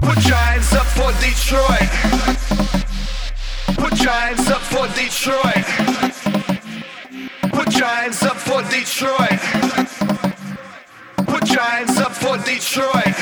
Put giants up for Detroit. Put giants up for Detroit. Put giants up for Detroit. Put giants up for Detroit.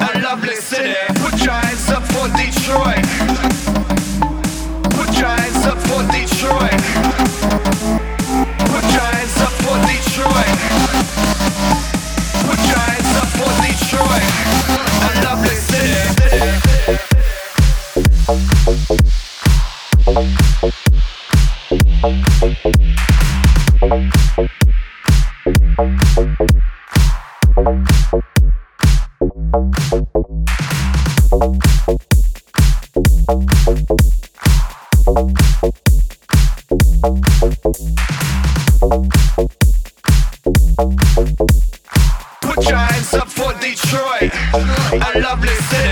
A lovely city. Put giants up for Detroit. Put your hands up for Detroit, a lovely city.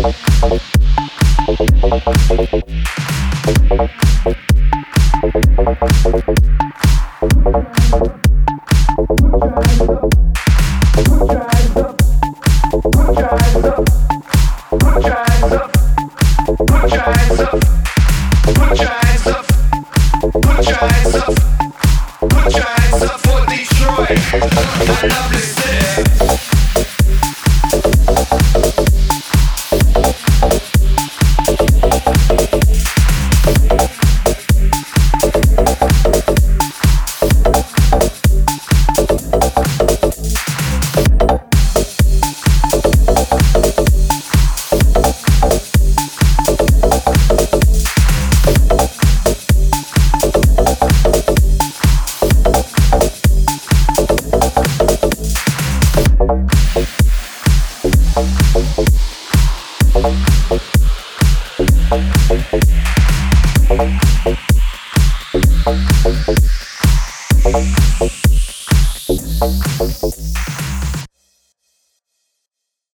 Put your hands up for Detroit. I love this. Thank